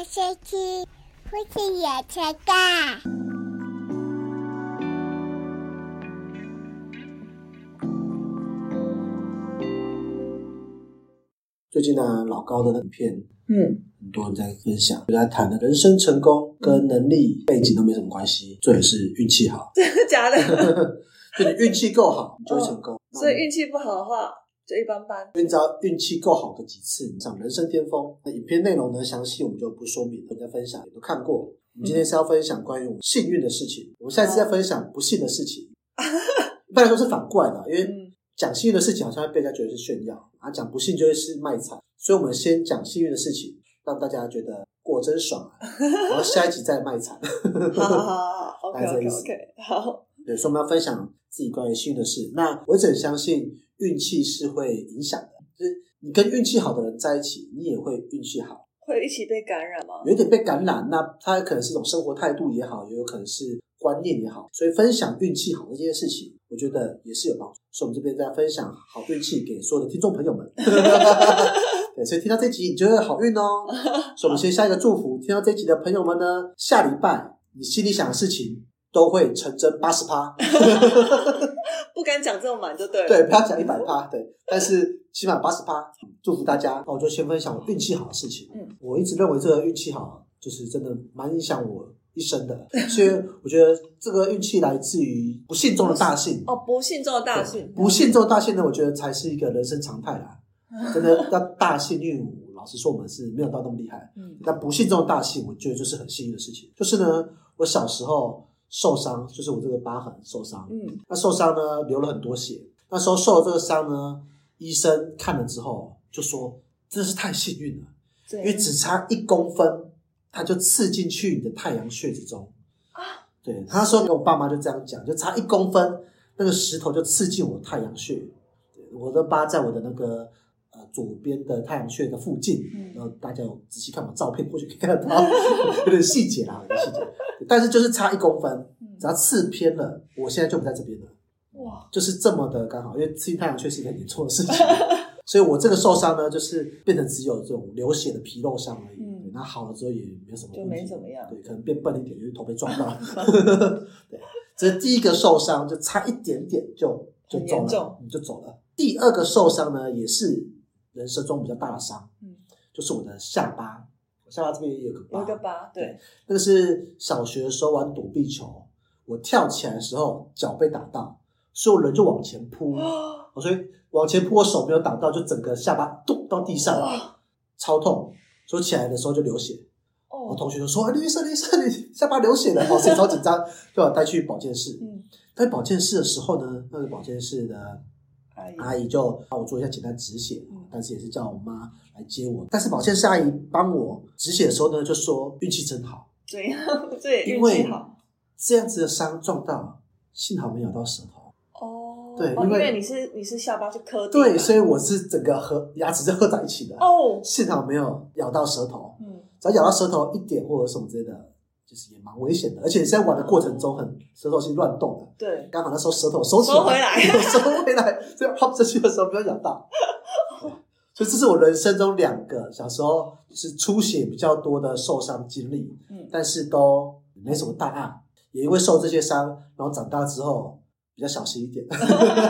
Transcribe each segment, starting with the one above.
小小鸡，父亲也才干。最近呢，老高的那影片，嗯，很多人在分享，就在谈的人生成功跟能力背景都没什么关系，重点是运气好。真的假的？就你运气够好，你就会成功。所以运气不好的话，就一般般。你只要运气够好个几次，你上人生巅峰。那影片内容呢，详细我们就不说明了，大家分享也都看过。我们今天是要分享关于我们幸运的事情，我们下一次再分享不幸的事情。一般来说是反过来的，因为嗯，讲幸运的事情好像会被人家觉得是炫耀，啊，讲不幸就会是卖惨。所以我们先讲幸运的事情，让大家觉得过真爽啊，然后下一集再卖惨。好好好好，OK OK，好，对，所以我们要分享自己关于幸运的事。那我一直很相信运气是会影响的，就是你跟运气好的人在一起，你也会运气好，会一起被感染吗？有一点被感染。那它可能是一种生活态度也好，也有可能是观念也好。所以分享运气好的这件事情，我觉得也是有帮助。所以我们这边在分享好运气给所有的听众朋友们。对，所以听到这集你就会好运哦。所以我们先下一个祝福，听到这集的朋友们呢，下礼拜你心里想的事情都会成真八十趴。不敢讲这么满就对了。对，不要讲一百趴，对，但是起码八十趴，祝福大家。那我就先分享我运气好的事情。嗯，我一直认为这个运气好，就是真的蛮影响我一生的，所以我觉得这个运气来自于不幸中的大幸。哦，不幸中的大幸，不幸中的大幸呢，我觉得才是一个人生常态啦。真的要大幸运，老实说我们是没有到那么厉害。嗯那不幸中的大幸，我觉得就是很幸运的事情。就是呢，我小时候受伤，就是我这个疤痕受伤，嗯那受伤呢，流了很多血。那时候受了这个伤呢，医生看了之后就说，真是太幸运了，因为只差一公分，它就刺进去你的太阳穴之中。啊，对，他说跟我爸妈就这样讲，就差一公分，那个石头就刺进我太阳穴。我的疤在我的那个呃左边的太阳穴的附近，嗯然后大家有仔细看我照片，或许可以看得到，有点细节啦，有点细节。但是就是差一公分，嗯。只要刺偏了，我现在就不在这边了。哇，就是这么的刚好，因为刺进太阳确实一个很严重的事情，所以我这个受伤呢，就是变成只有这种流血的皮肉伤而已。嗯。对那好了之后也没有什么就没怎么样。对，可能变笨一点，就是头被撞到。对，这是第一个受伤，就差一点点就就很走了，你就走了。第二个受伤呢，也是人生中比较大的伤，嗯，就是我的下巴，我下巴这边也有个疤，有一个疤，对，那个是小学的时候玩躲避球，我跳起来的时候脚被打到，所以我人就往前扑，哦。所以往前扑，我手没有挡到，就整个下巴咚到地上，了。超痛，所以起来的时候就流血。我哦，同学就说：“哎，李医生，李医生，你下巴流血了。”哦，所以超紧张，就把我带去保健室。嗯，在保健室的时候呢，那个保健室的阿姨，阿姨就帮我做一下简单止血嗯，但是也是叫我妈来接我。但是保健室阿姨帮我止血的时候呢，就说运气真好，这样这运因为这样子的伤撞到，幸好没咬到舌头。哦，哦，对因为你是你是下巴是磕地对，所以我是整个合牙齿是合在一起的，哦，幸好没有咬到舌头。嗯，只要咬到舌头一点或者什么之类的，就是也蛮危险的。而且在玩的过程中很，舌头是乱动的。对，刚好那时候舌头收起来，收回来 收回来，所以 hop 下去的时候不要咬到。所以这是我人生中两个小时候就是出血比较多的受伤经历，嗯，但是都没什么大碍，也因为受这些伤，然后长大之后比较小心一点。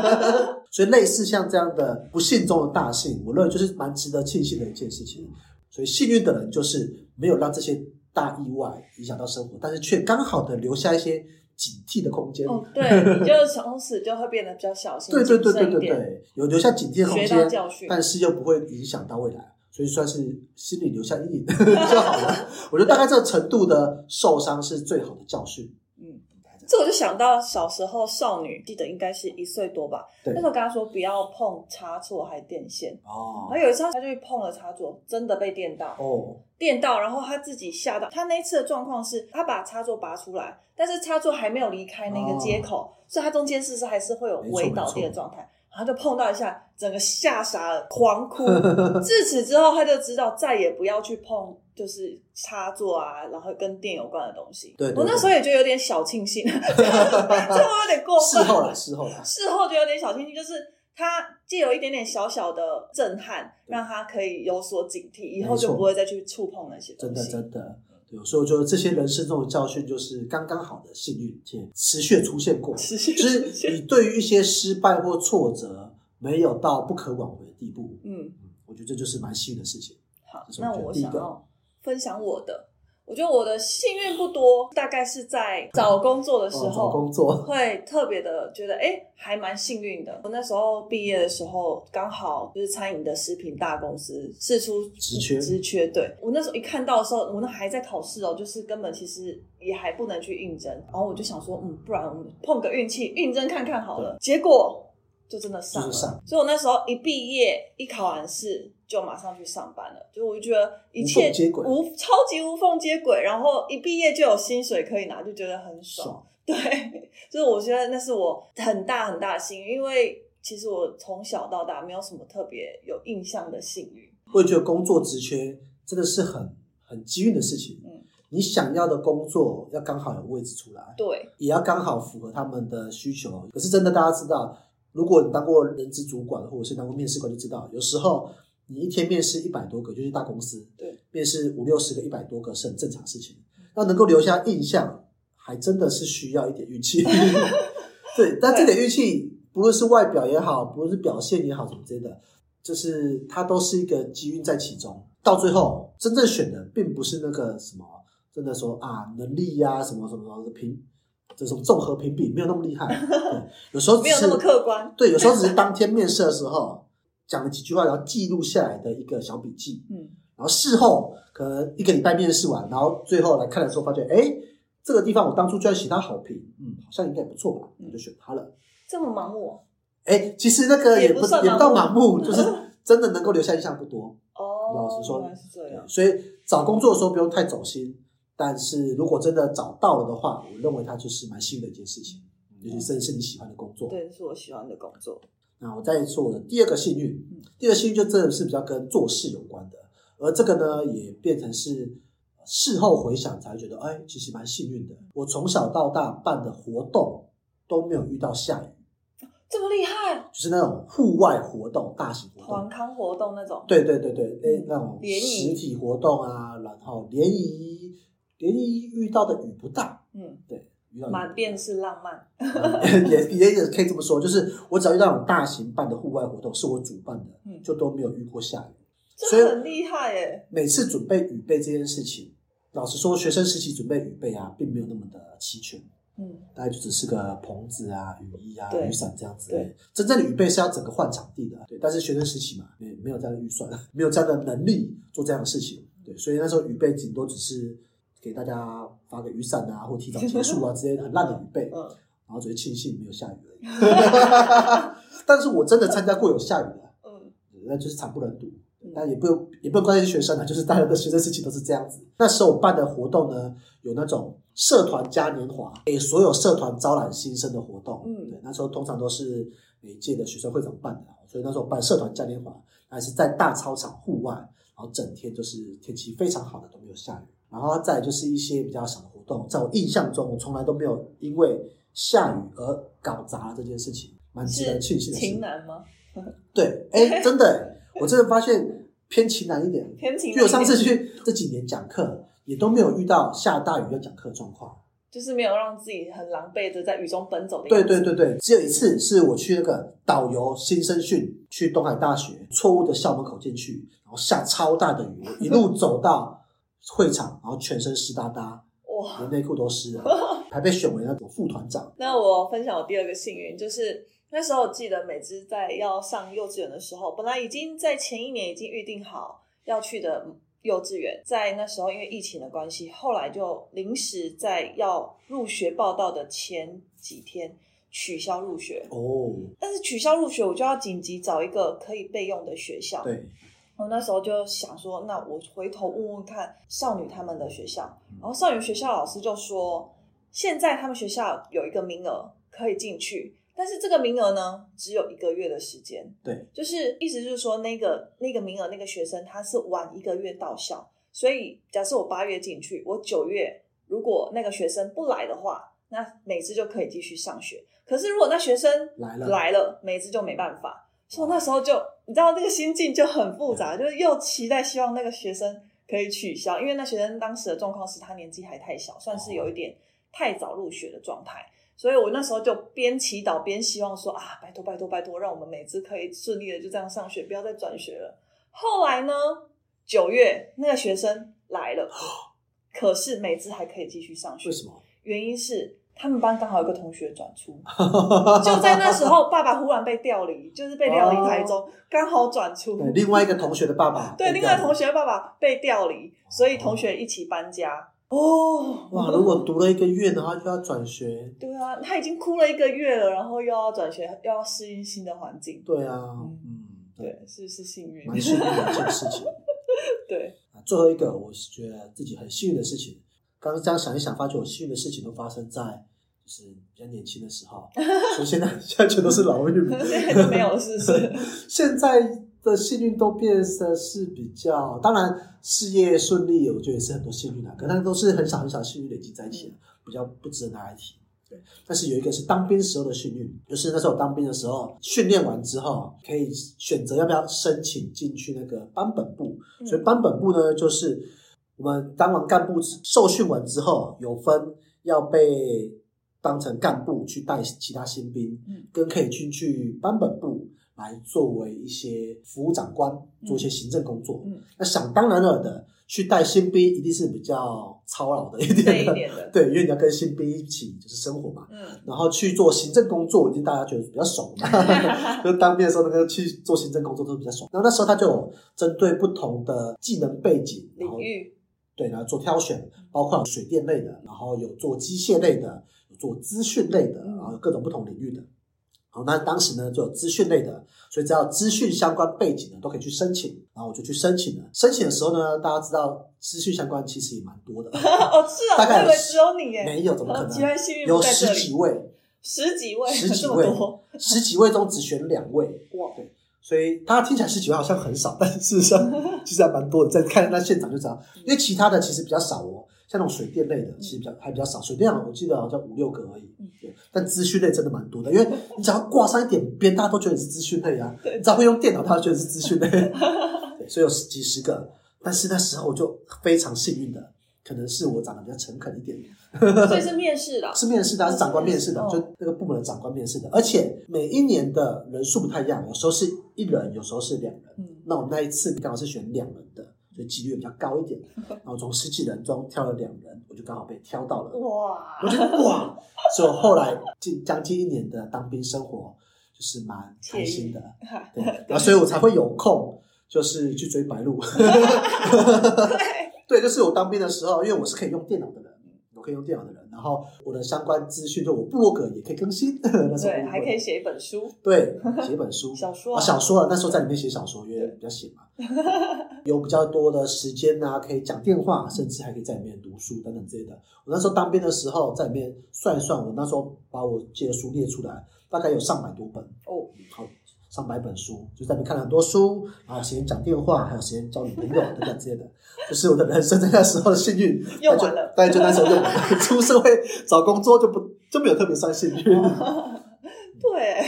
所以类似像这样的不幸中的大幸，我认为就是蛮值得庆幸的一件事情。所以幸运的人就是没有让这些大意外影响到生活，但是却刚好的留下一些警惕的空间。哦，对，你就从此就会变得比较小心，对对对对对对，有留下警惕的空学到间教训，但是又不会影响到未来，所以算是心里留下阴影 就好了。我觉得大概这个程度的受伤是最好的教训。嗯，这我就想到小时候少女，记得应该是一岁多吧，对那时候跟她说不要碰插座还电线，哦然后有一次她就去碰了插座，真的被电到，哦，电到，然后他自己吓到。他那一次的状况是，他把插座拔出来，但是插座还没有离开那个接口，所以他中间是不是还是会有微导电的状态？然后就碰到一下，整个吓傻了，狂哭。自此之后，他就知道再也不要去碰就是插座啊，然后跟电有关的东西。对对我那时候也觉得有点小庆幸 这会有点过分。事后了，事后了，事后就有点小庆幸，就是他借有一点点小小的震撼，让他可以有所警惕，以后就不会再去触碰那些东西。真的。对，所以我觉得这些人生中的教训就是刚刚好的幸运，且持续出现过。持续就是你对于一些失败或挫折没有到不可挽回的地步，嗯，嗯，我觉得这就是蛮幸运的事情。好那我想要分享我的。我觉得我的幸运不多，大概是在找工作的时哦，找候，工作，会特别的觉得，哎、还蛮幸运的。我那时候毕业的时候，刚好就是餐饮的食品大公司试出职缺职缺。对我那时候一看到的时候，我那还在考试哦，就是根本其实也还不能去应征。然后我就想说，嗯，不然我们碰个运气，应征看看好了。结果就真的上了。上所以我那时候一毕业，一考完试。就马上去上班了，就我就觉得一切无超级无缝接轨，然后一毕业就有薪水可以拿，就觉得很爽。爽，对，就是我觉得那是我很大很大的幸运，因为其实我从小到大没有什么特别有印象的幸运。我也觉得工作职缺真的是很很机运的事情。嗯，你想要的工作要刚好有位置出来，对，也要刚好符合他们的需求。可是真的，大家知道，如果你当过人资主管或者是当过面试官，就知道有时候你一天面试一百多个，就是大公司，对，面试五六十个、一百多个是很正常的事情。那能够留下印象，还真的是需要一点运气。对，但这点运气，不论是外表也好，不论是表现也好，什么之类的，就是它都是一个机运在其中。到最后，真正选的并不是那个什么，真的说啊能力呀、什么什么什么的评，这种综合评比没有那么厉害。对，有时候没有那么客观。对，有时候只是当天面试的时候讲了几句话，然后记录下来的一个小笔记。嗯，然后事后可能一个礼拜面试完，然后最后来看的时候，发觉哎，这个地方我当初居然写他好评，嗯，好像应该也不错吧，我就选他了。这么盲目哦哎，其实那个也不也不也不到盲盲目，就是真的能够留下印象不多。哦，老实说原来是这样。所以找工作的时候不用太走心，但是如果真的找到了的话，我认为它就是蛮幸运的一件事情，尤其是是你喜欢的工作。对，是我喜欢的工作。那我再说我的第二个幸运，嗯第二个幸运就真的是比较跟做事有关的，而这个呢也变成是事后回想才觉得，哎，其实蛮幸运的。我从小到大办的活动都没有遇到下雨，这么厉害，就是那种户外活动、大型活动团动。康活动那种。对对对对，那种实体活动啊，然后联谊，联谊遇到的雨不大，嗯，对，遇到雨满遍是浪漫。也也也可以这么说，就是我只要遇到那种大型办的户外活动，是我主办的，嗯就都没有遇过下雨。所以这很厉害耶！每次准备雨备这件事情，老实说，学生时期准备雨备啊，并没有那么的齐全，嗯，大概就只是个棚子啊、雨衣啊、雨伞这样子。对，真正的雨备是要整个换场地的，对。但是学生时期嘛，没没有这样的预算，没有这样的能力做这样的事情，对。所以那时候雨备顶多只是给大家发个雨伞啊，或提早结束啊，之类的很烂的预备，嗯，然后只是庆幸没有下雨而已。但是我真的参加过有下雨的，嗯，那就是惨不忍睹嗯。但也不用也不用怪这些学生啊，就是大家的学生事情都是这样子。那时候我办的活动呢，有那种社团嘉年华，给所有社团招揽新生的活动。嗯对，那时候通常都是每一届的学生会长办的，所以那时候办社团嘉年华，还是在大操场户外，然后整天就是天气非常好的都没有下雨。然后再就是一些比较小的活动，在我印象中，我从来都没有因为下雨而搞砸了这件事情，蛮值得庆幸的事。情男吗？对，哎，真的欸，我真的发现偏情难一点。偏情男。就我上次去这几年讲课，也都没有遇到下大雨要讲课的状况。就是没有让自己很狼狈的在雨中奔走的对。对对对，只有一次是我去那个导游新生训，去东海大学，错误的校门口进去，然后下超大的雨，我一路走到会场，然后全身湿哒哒，哇！连内裤都湿了，还被选为那种副团长。那我分享我第二个幸运，就是那时候我记得美芝在要上幼稚园的时候，本来已经在前一年已经预定好要去的幼稚园，在那时候因为疫情的关系，后来就临时在要入学报道的前几天取消入学。哦，但是取消入学，我就要紧急找一个可以备用的学校。对，我那时候就想说，那我回头问问看少女他们的学校，然后少女学校老师就说，现在他们学校有一个名额可以进去，但是这个名额呢只有一个月的时间，对，就是意思就是说那个那个名额那个学生他是晚一个月到校，所以假设我八月进去，我九月如果那个学生不来的话，那美姿就可以继续上学。可是如果那学生来了来了，美姿就没办法。所以我那时候就你知道那个心境就很复杂，就是又期待希望那个学生可以取消，因为那学生当时的状况是他年纪还太小，算是有一点太早入学的状态。所以我那时候就边祈祷边希望说啊，拜托拜托拜托，让我们美姿可以顺利的就这样上学，不要再转学了。后来呢，九月那个学生来了，可是美姿还可以继续上学为，什么？原因是他们班刚好有个同学转出，就在那时候，爸爸忽然被调离，就是被调离台中，刚好转出。对，另外一个同学的爸爸，对，另外同学的爸爸被调离，所以同学一起搬家。哦，哇，如果读了一个月的话，就要转学。对啊，他已经哭了一个月了，然后又要转学，又要适应新的环境。对啊，嗯，对，是是幸运，蛮幸运的事情。对，啊，最后一个，我是觉得自己很幸运的事情。刚刚这样想一想，发觉我幸运的事情都发生在就是比较年轻的时候，所以现在现在全都是老运。现在都没有，是不是？现在的幸运都变得是比较，当然事业顺利，我觉得也是很多幸运的，可那都是很少很少幸运累积在一起的，比较不值得拿来提。对，但是有一个是当兵时候的幸运，就是那时候我当兵的时候，训练完之后可以选择要不要申请进去那个班本部，嗯所以班本部呢，就是我们当完干部受训完之后，有分要被当成干部去带其他新兵，嗯跟可以进去班本部来作为一些服务长官，做一些行政工作。嗯，那想当然了的，去带新兵一定是比较操劳的一点的，点的，对，因为你要跟新兵一起就是生活嘛。嗯，然后去做行政工作，一定大家觉得比较熟嘛。就当兵的时候，那个去做行政工作都是比较熟。然后那时候他就有针对不同的技能背景，然后领域，对，然后做挑选，包括水电类的，然后有做机械类的，有做资讯类的，嗯然后各种不同领域的。好，那当时呢就有资讯类的，所以只要资讯相关背景的都可以去申请，然后我就去申请了。申请的时候呢，大家知道资讯相关其实也蛮多的，哦，是啊，大概有只有你耶，没有怎么可能 有十几位，十几位，十几位，十几位中只选两位，哇，所以大家听起来十几位好像很少，但事实上其实还蛮多的。再看那现场就知道，因为其他的其实比较少哦，像那种水电类的其实比较还比较少，水电我记得好像五六个而已嗯。对，但资讯类真的蛮多的，因为你只要挂上一点边，大家都觉得你是资讯类啊。对你只要会用电脑，大家都觉得是资讯类。对，所以有十几十个，但是那时候我就非常幸运的，可能是我长得比较诚恳一点，所以 是面试的，是面试的，是长官面试的，哦就那个部门的长官面试的，而且每一年的人数不太一样，有时候是一人，有时候是两人。嗯，那我那一次刚好是选两人的，所以几率比较高一点。然后从十几人中挑了两人，我就刚好被挑到了。哇，我觉得哇，所以我后来近将近一年的当兵生活，就是蛮开心的。对，然后所以我才会有空，就是去追白鹿。对，就是我当兵的时候，因为我是可以用电脑的人，我可以用电脑的人，然后我的相关资讯，就我部落格也可以更新。那时候对，还可以写一本书，对写一本书，啊，小说啊，小说啊，那时候在里面写小说，因为比较闲嘛，有比较多的时间啊，可以讲电话，甚至还可以在里面读书等等之类的。我那时候当兵的时候，在里面算一算，我那时候把我借的书列出来，大概有上百多本，哦，好上百本书，就在里面看了很多书，然后有时间讲电话，还有时间交女朋友 等等之类的。就是我的人生在那时候的幸运用完了大概就那时候用完了。出社会找工作就不就没有特别算幸运，对，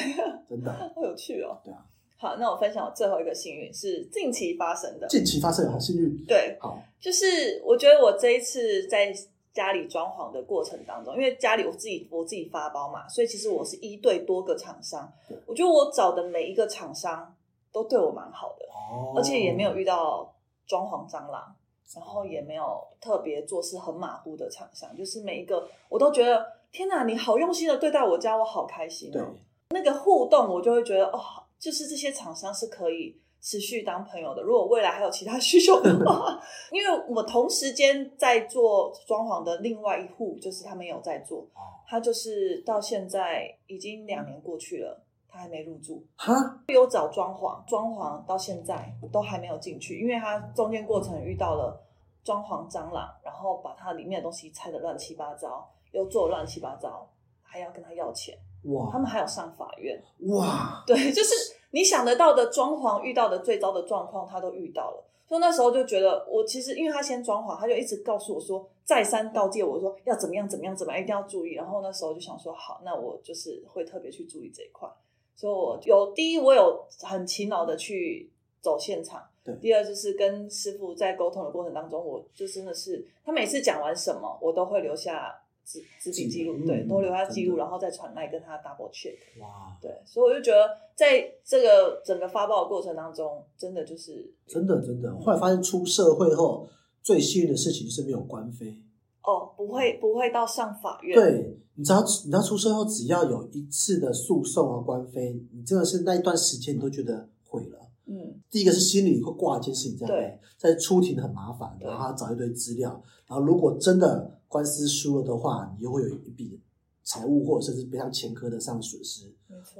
真的。好有趣哦。对啊。好，那我分享我最后一个幸运是近期发生的，近期发生的好幸运，对，好，就是我觉得我这一次在家里装潢的过程当中，因为家里我自己我自己发包嘛，所以其实我是一对多个厂商。我觉得我找的每一个厂商都对我蛮好的，哦而且也没有遇到装潢蟑螂，然后也没有特别做事很马虎的厂商，就是每一个我都觉得天哪，你好用心的对待我家，我好开心对哦。那个互动，我就会觉得哦，就是这些厂商是可以持续当朋友的。如果未来还有其他 需求的话，因为我同时间在做装潢的另外一户，就是他们有在做，他就是到现在已经两年过去了，他还没入住。哈，有找装潢，装潢到现在都还没有进去，因为他中间过程遇到了装潢蟑螂，然后把他里面的东西拆得乱七八糟，又做得乱七八糟，还要跟他要钱，哇他哇们还有上法院。哇，对，就是你想得到的装潢遇到的最糟的状况，他都遇到了。所以那时候就觉得，我其实因为他先装潢，他就一直告诉我说，再三告诫我说要怎么样怎么样怎么样，一定要注意。然后那时候就想说，好，那我就是会特别去注意这一块。所以我有第一，我有很勤劳的去走现场。第二就是跟师傅在沟通的过程当中，我就真的是他每次讲完什么，我都会留下纸纸笔记录，对，嗯都留下记录，然后再传来跟他 double check。哇，对，所以我就觉得在这个整个发报的过程当中，真的就是真的真的，后来发现出社会后最幸运的事情就是没有官非。哦，不会不会到上法院，对，你知道，你知道出社后只要有一次的诉讼啊、官非，你真的是那一段时间你都觉得毁了。嗯，第一个是心里会挂一件事情在那对，在出庭很麻烦，对然后要找一堆资料，然后如果真的官司输了的话，你又会有一笔财务或者甚至非常前科的上损失。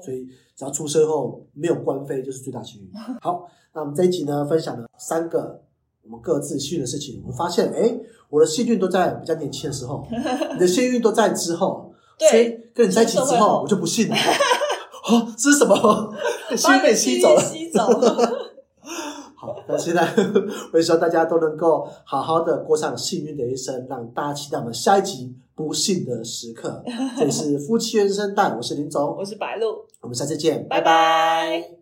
所以只要出车后没有官非，就是最大幸运。好，那我们这一集呢，分享了三个我们各自幸运的事情。我们发现，哎，我的幸运都在比较年轻的时候，你的幸运都在之后。对所以跟你在一起之后，我就不信了。哦，这是什么？幸运被吸走了。吸走。好，那现在 我也希望大家都能够好好的过上幸运的一生，让大家期待我们下一集不幸的时刻。这里是夫妻原声带，我是林总。我，是白露，我们下次见，拜拜